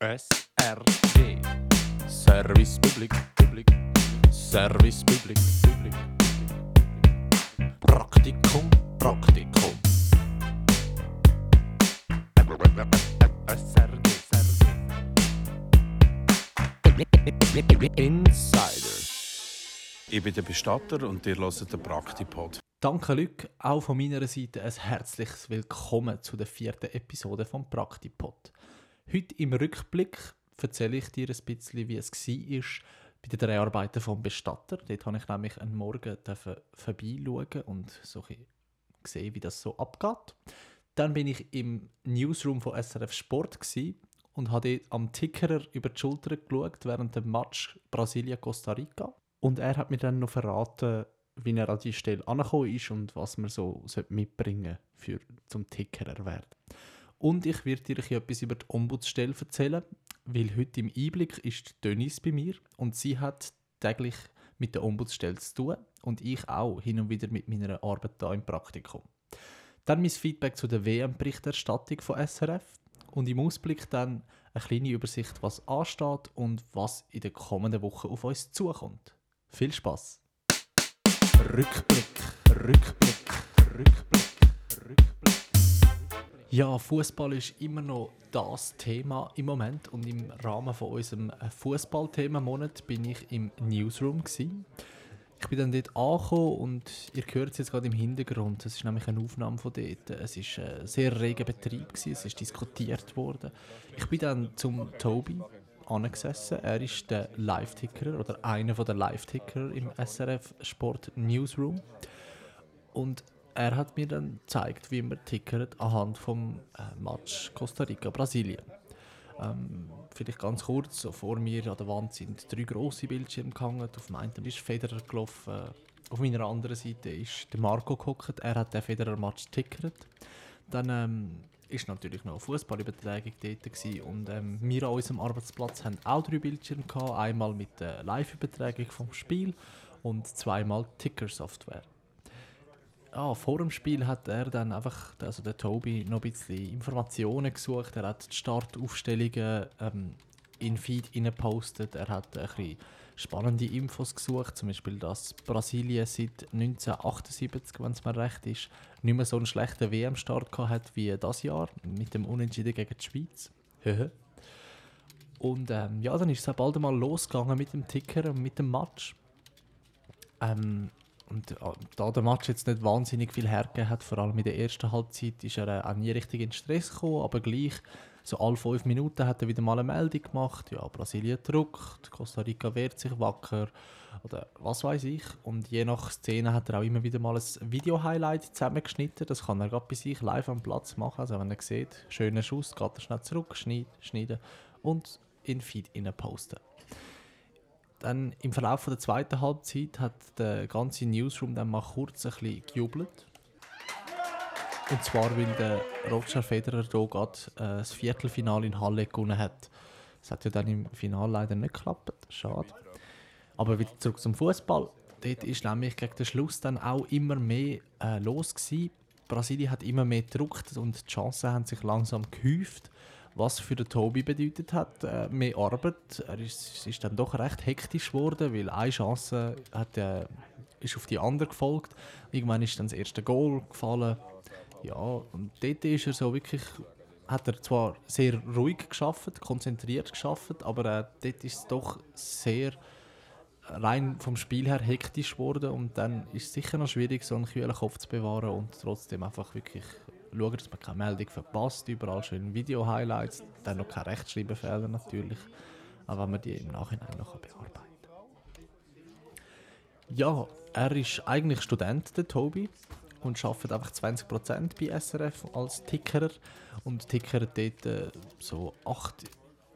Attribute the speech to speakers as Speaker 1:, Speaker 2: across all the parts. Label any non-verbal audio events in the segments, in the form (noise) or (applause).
Speaker 1: SRG. Service Public. Public. Service Public. Public. Praktikum. Praktikum. SRG. SRG. Insider.
Speaker 2: Ich bin der Bestatter und ihr hört den Praktipod.
Speaker 3: Danke, Luc. Auch von meiner Seite ein herzliches Willkommen zu der vierten Episode vom Praktipod. Heute im Rückblick erzähle ich dir ein bisschen, wie es war bei den Dreharbeiten vom Bestatter. Dort habe ich nämlich einen Morgen vorbeischauen und so gesehen, wie das so abgeht. Dann bin ich im Newsroom von SRF Sport und habe am Tickerer über die Schulter geschaut während dem Match Brasilien-Costa Rica. Und er hat mir dann noch verraten, wie er an die Stelle angekommen ist und was man so mitbringen für zum Tickerer werden. Und ich werde dir etwas über die Ombudsstelle erzählen, weil heute im Einblick ist Denise bei mir und sie hat täglich mit der Ombudsstelle zu tun und ich auch hin und wieder mit meiner Arbeit hier im Praktikum. Dann mein Feedback zu der WM-Berichterstattung von SRF und im Ausblick dann eine kleine Übersicht, was ansteht und was in den kommenden Wochen auf uns zukommt. Viel Spaß! Rückblick, Rückblick, Rückblick, Rückblick. Ja, Fußball ist immer noch das Thema im Moment und im Rahmen von unserem Fußballthema-Monat bin ich im Newsroom gewesen. Ich bin dann dort angekommen und ihr hört es jetzt gerade im Hintergrund. Es ist nämlich eine Aufnahme von dort. Es ist ein sehr reger Betrieb gewesen. Es ist diskutiert worden. Ich bin dann zum Tobi angesessen. Er ist der Live-Ticker oder einer der Live-Ticker im SRF Sport Newsroom. Und er hat mir dann gezeigt, wie man tickert anhand vom äh, Match Costa Rica-Brasilien. Ähm, vielleicht ganz kurz, so vor mir an der Wand sind drei grosse Bildschirme gehangen. Auf dem einen ist Federer gelaufen, auf meiner anderen Seite ist Marco gehockt. Er hat den Federer-Match tickert. Dann ähm, ist natürlich noch eine Fußballübertragung dort gewesen. und ähm, wir an unserem Arbeitsplatz haben auch drei Bildschirme gehabt. Einmal mit der Live-Übertragung vom Spiel und zweimal Ticker-Software. Ah, vor dem Spiel hat er dann einfach, also der Tobi, noch ein bisschen Informationen gesucht. Er hat die Startaufstellungen ähm, in Feed gepostet. Er hat ein bisschen spannende Infos gesucht, zum Beispiel, dass Brasilien seit 1978, wenn es mir recht ist, nicht mehr so einen schlechten WM-Start hat wie das Jahr mit dem Unentschieden gegen die Schweiz. und ähm, ja, dann ist es bald einmal losgegangen mit dem Ticker und mit dem Match. Ähm, und äh, da der Match jetzt nicht wahnsinnig viel hergegeben hat, vor allem in der ersten Halbzeit, ist er äh, auch nie richtig in Stress gekommen, aber gleich so alle fünf Minuten hat er wieder mal eine Meldung gemacht. Ja, Brasilien druckt, Costa Rica wehrt sich wacker oder was weiß ich. Und je nach Szene hat er auch immer wieder mal ein Video-Highlight zusammengeschnitten. Das kann er gerade bei sich live am Platz machen. Also wenn er sieht, schöner Schuss, geht er schnell zurück, schneiden und in Feed posten. Dann im Verlauf der zweiten Halbzeit hat der ganze Newsroom dann mal kurz ein bisschen gejubelt und zwar, weil der Roger Federer hier gerade äh, das Viertelfinale in Halle gewonnen hat. Das hat ja dann im Finale leider nicht geklappt. Schade. Aber wieder zurück zum Fußball. Dort ist nämlich gegen den Schluss dann auch immer mehr äh, los gewesen. Brasilien hat immer mehr gedruckt und die Chancen haben sich langsam gehäuft. Was für den Tobi bedeutet hat, äh, mehr Arbeit. Er ist, ist dann doch recht hektisch geworden, weil eine Chance hat, äh, ist auf die andere gefolgt. Irgendwann ist dann das erste Goal gefallen ja, und dort ist er so wirklich, hat er zwar sehr ruhig geschafft, konzentriert geschafft, aber äh, dort ist es doch sehr rein vom Spiel her hektisch geworden und dann ist es sicher noch schwierig, so einen kühlen Kopf zu bewahren und trotzdem einfach wirklich schauen, dass man keine Meldung verpasst, überall schön Video-Highlights, dann noch keine Rechtschreibfehler natürlich, aber wenn man die im Nachhinein noch bearbeiten Ja, er ist eigentlich Student, der Tobi, und arbeitet einfach 20% bei SRF als Tickerer und tickert dort äh, so acht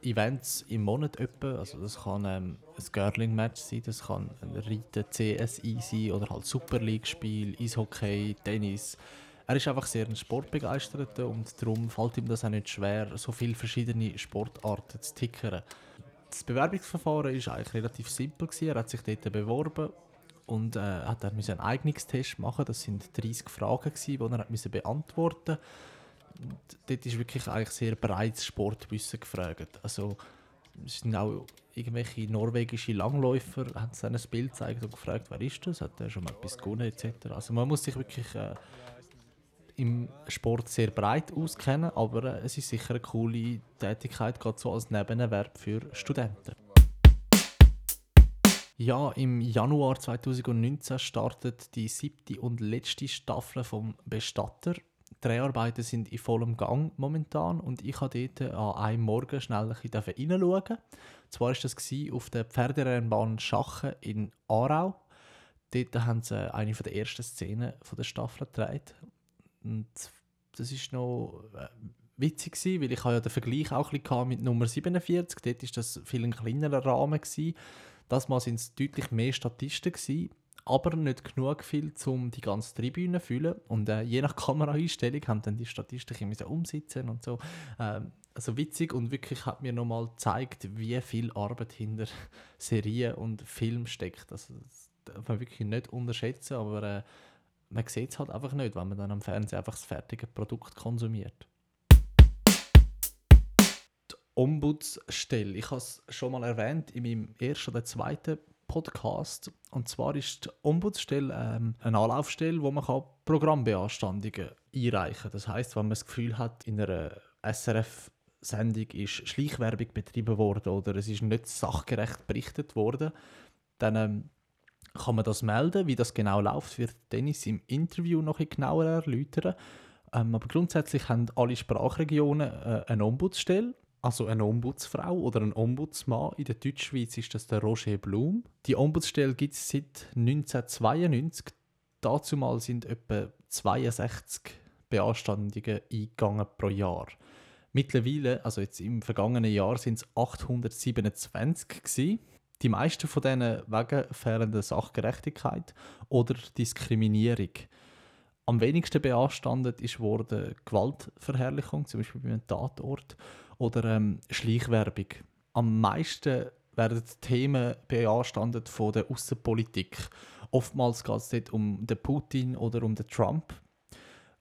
Speaker 3: Events im Monat etwa. Also das kann ähm, ein Girling-Match sein, das kann ein Reiten CSI sein oder halt Super League-Spiel, Eishockey, Tennis. Er ist einfach sehr ein Sportbegeisterter und darum fällt ihm das auch nicht schwer, so viele verschiedene Sportarten zu tickern. Das Bewerbungsverfahren war eigentlich relativ simpel. Er hat sich dort beworben und äh, hat er einen Eignungstest machen. Das sind 30 Fragen gewesen, die er hat beantworten. Und dort ist wirklich eigentlich sehr breites Sportwissen gefragt. Also es sind auch irgendwelche norwegische Langläufer, haben sie ein Bild gezeigt und gefragt, wer ist das, hat er schon mal etwas gewonnen etc. Also man muss sich wirklich äh, im Sport sehr breit auskennen, aber äh, es ist sicher eine coole Tätigkeit, gerade so als Nebenerwerb für Studenten. Ja, im Januar 2019 startet die siebte und letzte Staffel vom Bestatter. Die Dreharbeiten sind in vollem Gang momentan und ich habe dort an einem Morgen schnell ein bisschen reinschauen. Zwar war das auf der Pferderennbahn Schachen in Aarau. Dort haben sie eine der ersten Szenen der Staffel gedreht. Und das ist noch äh, witzig gewesen, weil ich ja den Vergleich auch ein bisschen mit Nummer 47. Dort war das viel ein kleinerer Rahmen gewesen. Das Mal sind es deutlich mehr Statisten gewesen, aber nicht genug viel, um die ganze Tribüne zu füllen. Und äh, je nach Kameraeinstellung haben dann die Statisten ein umsitzen und so. Ähm, also witzig und wirklich hat mir nochmal gezeigt, wie viel Arbeit hinter (laughs) Serien und Film steckt. Also, das darf man wirklich nicht unterschätzen, aber äh, man sieht es halt einfach nicht, wenn man dann am Fernsehen einfach das fertige Produkt konsumiert. Die Ombudsstelle, ich habe es schon mal erwähnt in meinem ersten oder zweiten Podcast. Und zwar ist die Ombudsstelle ähm, eine Anlaufstelle, wo man kann Programmbeanstandungen einreichen kann. Das heißt, wenn man das Gefühl hat, in einer SRF Sendung ist Schleichwerbung betrieben worden oder es ist nicht sachgerecht berichtet worden, dann ähm, kann man das melden. Wie das genau läuft, wird Dennis im Interview noch ein genauer erläutern. Ähm, aber grundsätzlich haben alle Sprachregionen äh, eine Ombudsstelle, also eine Ombudsfrau oder ein Ombudsmann. In der Deutschschweiz ist das der Roger Blum. Die Ombudsstelle gibt es seit 1992. Dazu mal sind etwa 62 Beanstandungen eingegangen pro Jahr. Mittlerweile, also jetzt im vergangenen Jahr, sind es 827 gewesen. Die meisten von denen wegen fehlender Sachgerechtigkeit oder Diskriminierung. Am wenigsten beanstandet ist wurde Gewaltverherrlichung, zum Beispiel bei einem Tatort, oder ähm, Schleichwerbung. Am meisten werden Themen beanstandet von der Außenpolitik. Oftmals geht es dort um den Putin oder um den Trump.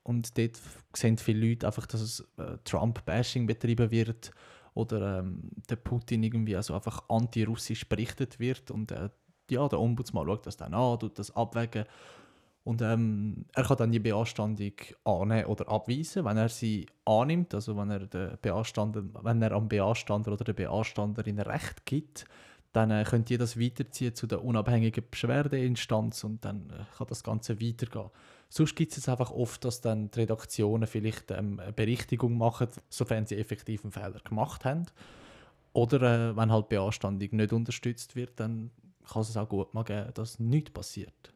Speaker 3: Und dort sehen viele Leute einfach, dass äh, Trump-Bashing betrieben wird oder ähm, der Putin irgendwie also einfach anti-russisch berichtet wird und äh, ja, der Ombudsmann schaut das dann an, tut das abwägen und ähm, er kann dann die Beanstandung annehmen oder abweisen, wenn er sie annimmt, also wenn er, den Beanstander, wenn er am Beanstander oder der Beanstanderin Recht gibt, dann äh, könnt ihr das weiterziehen zu der unabhängigen Beschwerdeinstanz und dann äh, kann das Ganze weitergehen. Sonst gibt es einfach oft, dass dann die Redaktionen vielleicht ähm, eine Berichtigung machen, sofern sie effektiv einen Fehler gemacht haben. Oder äh, wenn halt Beanstandung nicht unterstützt wird, dann kann es auch gut mal geben, dass nichts passiert.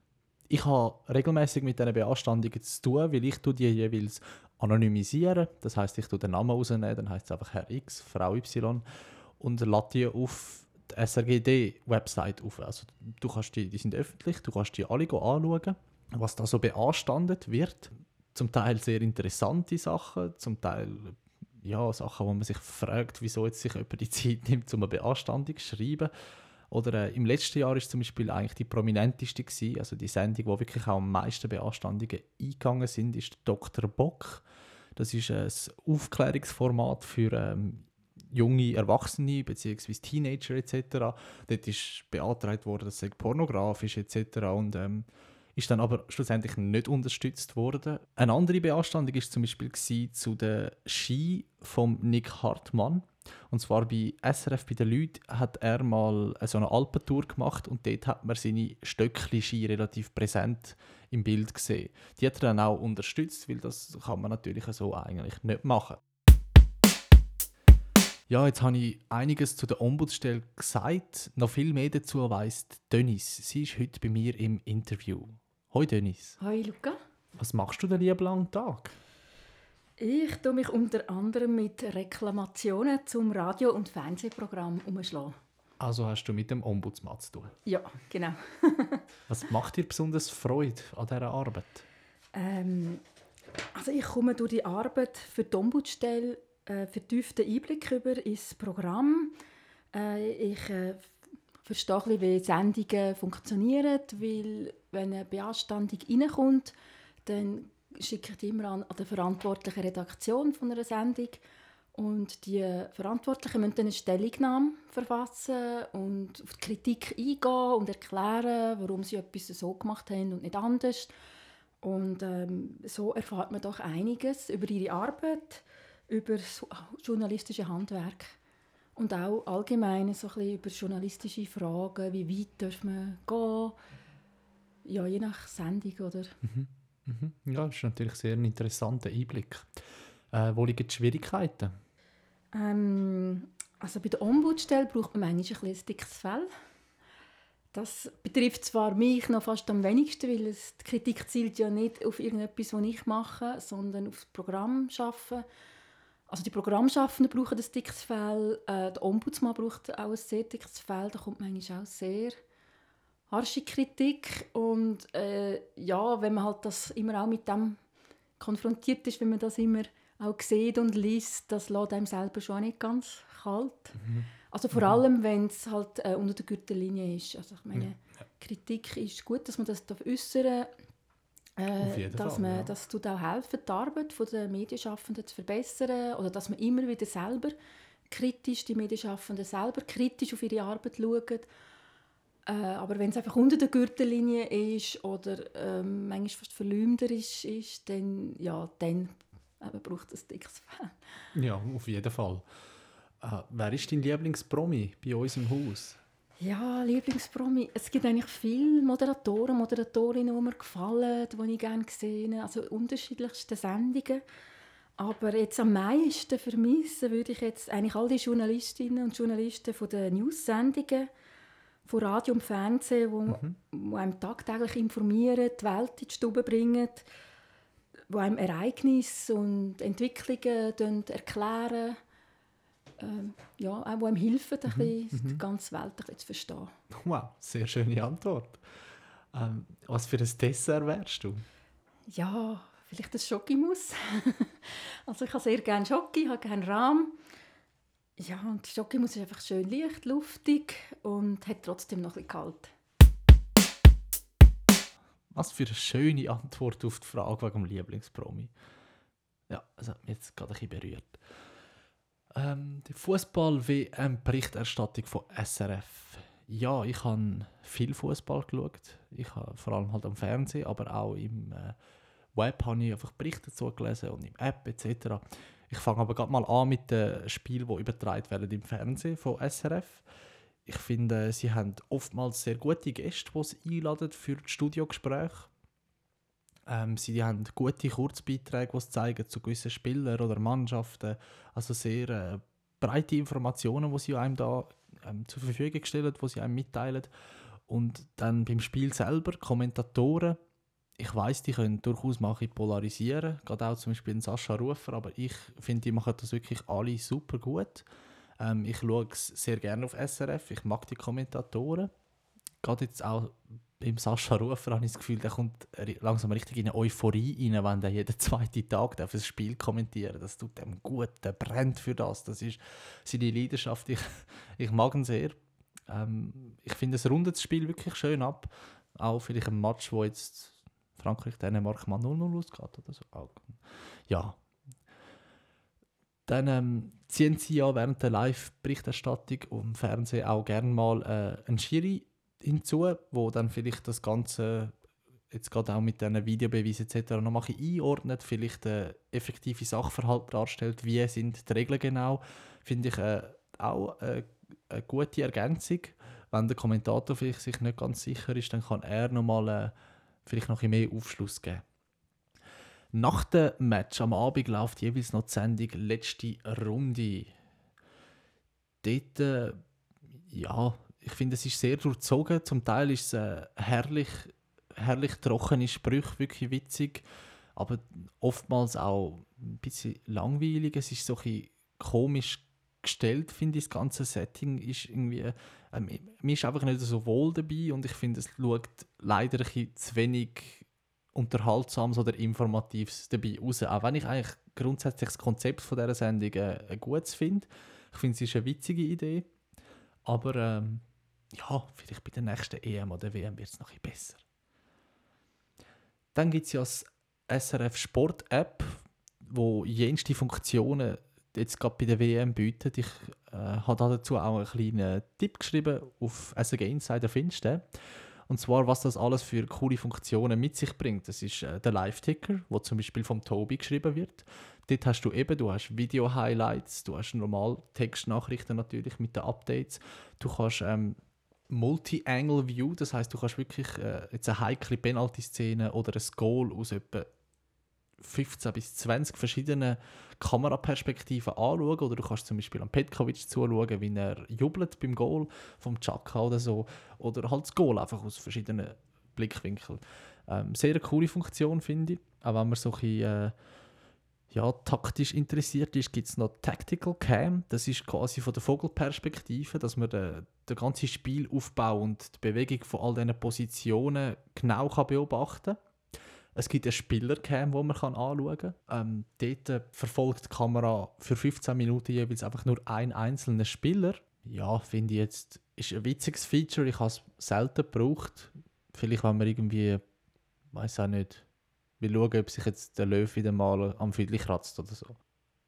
Speaker 3: Ich habe regelmäßig mit diesen Beanstandungen zu tun, weil ich die jeweils anonymisieren. Das heißt, ich tue den Namen rausnehmen, dann heißt es einfach Herr X, Frau Y und lade die auf die SRGD-Website auf. Also du kannst die, die sind öffentlich, du kannst die alle anschauen was da so beanstandet wird. Zum Teil sehr interessante Sachen, zum Teil ja, Sachen, wo man sich fragt, wieso jetzt sich jemand die Zeit nimmt, um eine Beanstandung zu schreiben. Oder äh, im letzten Jahr ist zum Beispiel eigentlich die prominenteste gewesen, also die Sendung, wo wirklich auch am meisten Beanstandungen eingegangen sind, ist Dr. Bock. Das ist ein Aufklärungsformat für ähm, junge Erwachsene bzw. Teenager etc. Dort ist beantragt worden, dass es pornografisch etc. Und ähm, ist dann aber schlussendlich nicht unterstützt worden. Eine andere Beanstandung ist zum Beispiel zu der Ski von Nick Hartmann. Und zwar bei SRF bei den Leuten hat er mal so eine Alpentour gemacht und dort hat man seine Stöckli-Ski relativ präsent im Bild gesehen. Die hat er dann auch unterstützt, weil das kann man natürlich so eigentlich nicht machen. Ja, jetzt habe ich einiges zu der Ombudsstelle gesagt. Noch viel mehr dazu weiss Dennis. Sie ist heute bei mir im Interview. Hoi Dennis.
Speaker 4: Hoi Luca.
Speaker 3: Was machst du den lieben langen Tag?
Speaker 4: Ich tue mich unter anderem mit Reklamationen zum Radio- und Fernsehprogramm umschlagen.
Speaker 3: Also hast du mit dem Ombudsmann zu tun?
Speaker 4: Ja, genau. (laughs)
Speaker 3: Was macht dir besonders Freude an dieser Arbeit?
Speaker 4: Ähm, also ich komme durch die Arbeit für die Ombudsstelle äh, vertieften Einblick über ins Programm. Äh, ich äh, verstehe wie Sendungen funktionieren, weil wenn eine Beanstandung reinkommt, dann schicke ich immer an, an die verantwortliche Redaktion von einer Sendung. Und die Verantwortlichen müssen eine Stellungnahme verfassen und auf die Kritik eingehen und erklären, warum sie etwas so gemacht haben und nicht anders. Und ähm, so erfahrt man doch einiges über ihre Arbeit, über das journalistische Handwerk und auch allgemein so ein bisschen über journalistische Fragen, wie weit darf man gehen, ja, je nach Sendung, oder?
Speaker 3: Mhm. Ja, das ist natürlich sehr ein interessanter Einblick. Äh, wo liegen die Schwierigkeiten?
Speaker 4: Ähm, also bei der Ombudsstelle braucht man manchmal ein, ein dickes Fell. Das betrifft zwar mich noch fast am wenigsten, weil es, die Kritik zielt ja nicht auf irgendetwas, was ich mache, sondern auf das Programm schaffen. Also die Programmschaffenden brauchen ein dickes Fell, äh, der Ombudsmann braucht auch ein sehr dickes Fell, da kommt manchmal auch sehr harsche Kritik und äh, ja, wenn man halt das immer auch mit dem konfrontiert ist, wenn man das immer auch sieht und liest, das lässt einem selber schon nicht ganz kalt.
Speaker 3: Mhm.
Speaker 4: Also vor allem, wenn es halt äh, unter der Gürtellinie ist. Also ich meine,
Speaker 3: Ja.
Speaker 4: Kritik ist gut, dass man das äußern
Speaker 3: Auf
Speaker 4: äh, dass
Speaker 3: Fall,
Speaker 4: man,
Speaker 3: ja.
Speaker 4: Das tut auch helfen, die Arbeit der Medienschaffenden zu verbessern oder dass man immer wieder selber kritisch, die Medienschaffenden selber kritisch auf ihre Arbeit schauen. Äh, aber wenn es einfach unter der Gürtellinie ist oder ähm, manchmal fast verleumderisch ist, dann, ja, dann eben braucht es ein dickes Fell.
Speaker 3: Ja, auf jeden Fall. Äh, wer ist dein Lieblingspromi bei uns im Haus?
Speaker 4: Ja, Lieblingspromi. Es gibt eigentlich viele Moderatoren, Moderatorinnen, die mir gefallen, die ich gerne gesehen habe. Also unterschiedlichste Sendungen. Aber jetzt am meisten vermissen würde ich jetzt eigentlich all die Journalistinnen und Journalisten von den News-Sendungen, von Radio und Fernsehen, die, die einem tagtäglich informieren, die Welt in die Stube bringen, die einem Ereignisse und Entwicklungen erklären ähm, ja, auch die einem helfen, ein bisschen die ganze Welt zu verstehen. (laughs)
Speaker 3: Wow, sehr schöne Antwort. Ähm, was für ein Dessert wärst du?
Speaker 4: Ja, vielleicht ein Schokimus. (laughs) also ich habe sehr gerne Schoki, habe gerne Rahm. Ja, und die Schokimus ist einfach schön leicht, luftig und hat trotzdem noch ein bisschen kalt.
Speaker 3: Was für eine schöne Antwort auf die Frage wegen dem Lieblingspromi. Ja, das hat mich jetzt gerade ein bisschen berührt. Ähm, die Fußball-WM-Berichterstattung von SRF. Ja, ich habe viel Fußball geschaut. Ich habe vor allem halt am Fernsehen, aber auch im äh, Web habe ich einfach Berichte dazu gelesen und im App etc. Ich fange aber gerade mal an mit den Spielen, die übertragen werden im Fernsehen von SRF. Ich finde, sie haben oftmals sehr gute Gäste, die sie einladen für Studiogespräche. Ähm, sie haben gute Kurzbeiträge, die zeigen zu gewissen Spielern oder Mannschaften. Also sehr äh, breite Informationen, die sie einem da ähm, zur Verfügung stellen, die sie einem mitteilen. Und dann beim Spiel selber, Kommentatoren, ich weiß, die können durchaus bisschen polarisieren, gerade auch zum Beispiel Sascha Rufer, aber ich finde, die machen das wirklich alle super gut. Ähm, ich schaue sehr gerne auf SRF, ich mag die Kommentatoren. Gerade jetzt auch beim Sascha Rufer habe ich das Gefühl, der kommt langsam richtig in eine Euphorie rein, wenn er jeden (laughs) zweiten Tag darf ein Spiel kommentieren Das tut ihm gut, der brennt für das. Das ist seine Leidenschaft. Ich, (laughs) ich mag ihn sehr. Ähm, ich finde, es rundet das Spiel wirklich schön ab. Auch vielleicht ein Match, wo jetzt Frankreich-Dänemark mal 0-0 ausgeht oder so. Ja. Dann ähm, ziehen sie ja während der Live-Berichterstattung im Fernsehen auch gerne mal äh, einen Schiri hinzu, wo dann vielleicht das Ganze jetzt gerade auch mit diesen Videobeweisen etc. noch mal einordnet, vielleicht äh, effektive Sachverhalt darstellt, wie sind die Regeln genau, finde ich äh, auch äh, eine gute Ergänzung. Wenn der Kommentator vielleicht sich nicht ganz sicher ist, dann kann er noch mal äh, vielleicht noch ein mehr Aufschluss geben. Nach dem Match am Abend läuft jeweils noch die Sendung «Letzte Runde». Dort, äh, ja, ich finde, es ist sehr durchzogen. Zum Teil ist es äh, herrlich, herrlich trockene Sprüche, wirklich witzig. Aber oftmals auch ein bisschen langweilig. Es ist so ein komisch gestellt, finde ich. Das ganze Setting ist irgendwie... Äh, mir ist einfach nicht so wohl dabei und ich finde, es schaut leider ein zu wenig Unterhaltsames oder Informatives dabei raus. Auch wenn ich eigentlich grundsätzlich das Konzept von dieser Sendung äh, gutes finde. Ich finde, es ist eine witzige Idee. Aber ähm, ja, vielleicht bei der nächsten EM oder WM wird es noch ein besser. Dann gibt es ja das SRF Sport App, wo jenste Funktionen jetzt gerade bei der WM bietet. Ich äh, habe dazu auch einen kleinen Tipp geschrieben auf SRG Insider findest du. Und zwar, was das alles für coole Funktionen mit sich bringt. Das ist äh, der Live-Ticker, wo zum Beispiel vom Tobi geschrieben wird. Dort hast du eben, du hast Video-Highlights, du hast normal Textnachrichten natürlich mit den Updates. Du kannst ähm, Multi-Angle View, das heißt, du kannst wirklich äh, jetzt eine heikle Penalty-Szene oder ein Goal aus etwa 15 bis 20 verschiedenen Kameraperspektiven anschauen. Oder du kannst zum Beispiel an Petkovic zuschauen, wie er jubelt beim Goal vom Chaka oder so. Oder halt das Goal einfach aus verschiedenen Blickwinkeln. Ähm, sehr coole Funktion, finde ich. Auch wenn man so ein bisschen, äh, ja, taktisch interessiert ist, gibt es noch Tactical Cam. Das ist quasi von der Vogelperspektive, dass man den, den ganzen Spielaufbau und die Bewegung von all diesen Positionen genau kann beobachten kann. Es gibt eine Spielercam, die man kann anschauen kann. Ähm, dort äh, verfolgt die Kamera für 15 Minuten jeweils einfach nur einen einzelnen Spieler. Ja, finde ich jetzt, ist ein witziges Feature. Ich habe es selten gebraucht. Vielleicht, wenn man irgendwie, weiß auch nicht, will schauen, ob sich jetzt der Löwe wieder mal am Viertel kratzt oder so.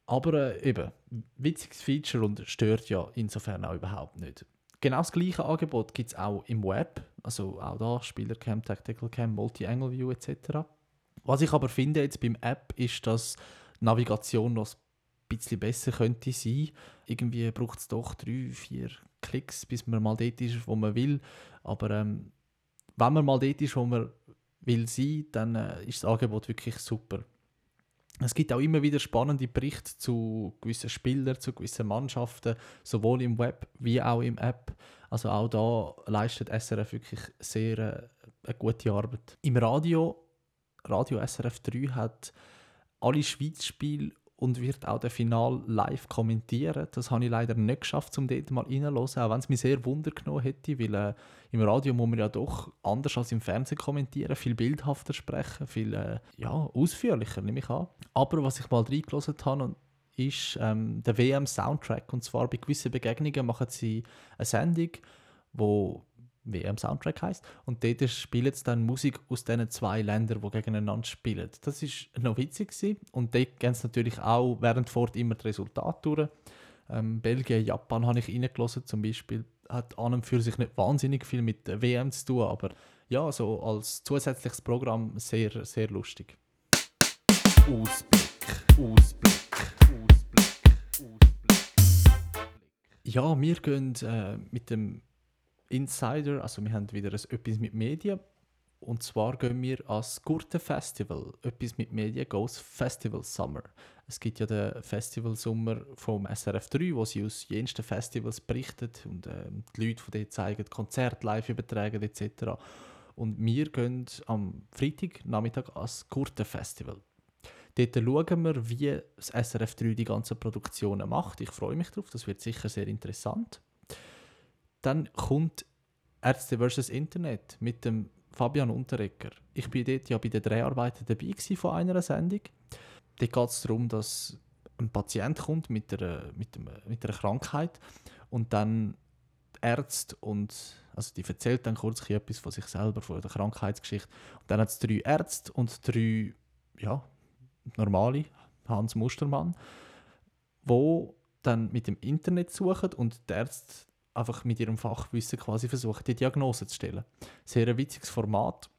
Speaker 3: Aber äh, eben, witziges Feature und stört ja insofern auch überhaupt nicht. Genau das gleiche Angebot gibt es auch im Web, also auch da Spielercam, Tactical Cam, Multi-Angle View etc. Was ich aber finde jetzt beim App ist, dass Navigation noch ein bisschen besser könnte sein. Irgendwie braucht es doch drei, vier Klicks, bis man mal dort ist, wo man will. Aber ähm, wenn man mal dort ist, wo man will sein, dann äh, ist das Angebot wirklich super. Es gibt auch immer wieder spannende Berichte zu gewissen Spielern, zu gewissen Mannschaften, sowohl im Web wie auch im App. Also auch da leistet SRF wirklich sehr äh, eine gute Arbeit. Im Radio, Radio SRF 3 hat alle Schweiz-Spiele und wird auch das Final live kommentieren. Das habe ich leider nicht geschafft, um dort mal reinzuhören, auch wenn es mich sehr Wunder genommen hätte, weil äh, im Radio muss man ja doch anders als im Fernsehen kommentieren, viel bildhafter sprechen, viel äh, ja, ausführlicher, nehme ich an. Aber was ich mal reingelassen habe, ist ähm, der WM-Soundtrack. Und zwar bei gewissen Begegnungen machen sie eine Sendung, wo WM Soundtrack heißt und dort spielen sie dann Musik aus diesen zwei Ländern, die gegeneinander spielen. Das ist noch witzig gewesen. und dort gehen sie natürlich auch während fort immer die Resultate durch. Ähm, Belgien, Japan habe ich reingelassen zum Beispiel, hat an und für sich nicht wahnsinnig viel mit der WM zu tun, aber ja, so als zusätzliches Programm sehr, sehr lustig.
Speaker 1: Ausblick, Ausblick, Ausblick, Ausblick.
Speaker 3: Ja, wir gehen äh, mit dem Insider, also wir haben wieder etwas mit Medien. Und zwar gehen wir ans Gurte Festival. Etwas mit Medien goes Festival Summer. Es gibt ja den Festival Sommer vom SRF 3, wo sie aus jensten Festivals berichtet und ähm, die Leute von denen zeigen Konzerte live übertragen etc. Und wir gehen am Freitag Nachmittag ans Gurte Festival. Dort schauen wir, wie das SRF 3 die ganzen Produktionen macht. Ich freue mich darauf, das wird sicher sehr interessant. Dann kommt Ärzte vs. Internet mit dem Fabian Unterrecker. Ich bin dort ja bei den Dreharbeiten dabei von einer Sendung. Dort geht es darum, dass ein Patient kommt mit einer, mit, einem, mit einer Krankheit und dann Ärzte und also die erzählt dann kurz etwas von sich selber, von der Krankheitsgeschichte. Und dann hat es drei Ärzte und drei ja, normale, Hans Mustermann, wo dann mit dem Internet suchen und die Ärzte einfach mit ihrem Fachwissen quasi versuchen, die Diagnose zu stellen. Sehr ein witziges Format,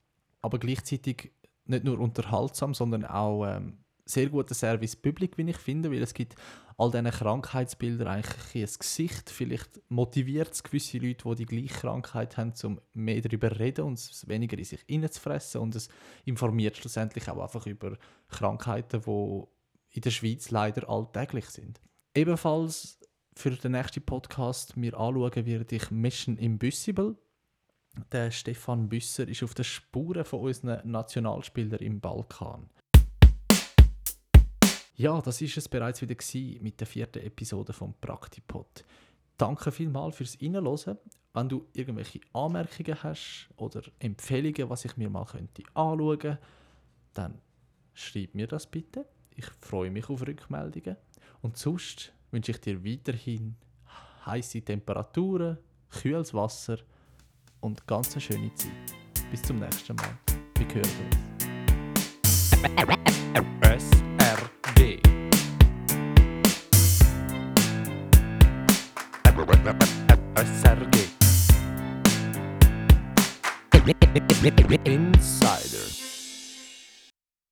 Speaker 3: aber gleichzeitig nicht nur unterhaltsam, sondern auch ähm, sehr guter Service Public, wie ich finde, weil es gibt all diesen Krankheitsbilder eigentlich ein Gesicht. Vielleicht motiviert es gewisse Leute, die die gleiche Krankheit haben, um mehr darüber zu reden und es weniger in sich reinzufressen und es informiert schlussendlich auch einfach über Krankheiten, die in der Schweiz leider alltäglich sind. Ebenfalls für den nächsten Podcast mir anschauen werde ich Mission Impossible. Der Stefan Büsser ist auf den Spuren von unseren Nationalspielern im Balkan. Ja, das ist es bereits wieder mit der vierten Episode vom Praktipod. Danke vielmals fürs Reinhören. Wenn du irgendwelche Anmerkungen hast oder Empfehlungen, was ich mir mal könnte anschauen, dann schreib mir das bitte. Ich freue mich auf Rückmeldungen. Und sonst wünsche ich dir weiterhin heiße Temperaturen, kühles Wasser und ganz eine schöne Zeit. Bis zum nächsten Mal. Wir hören uns. SRD SRG Insider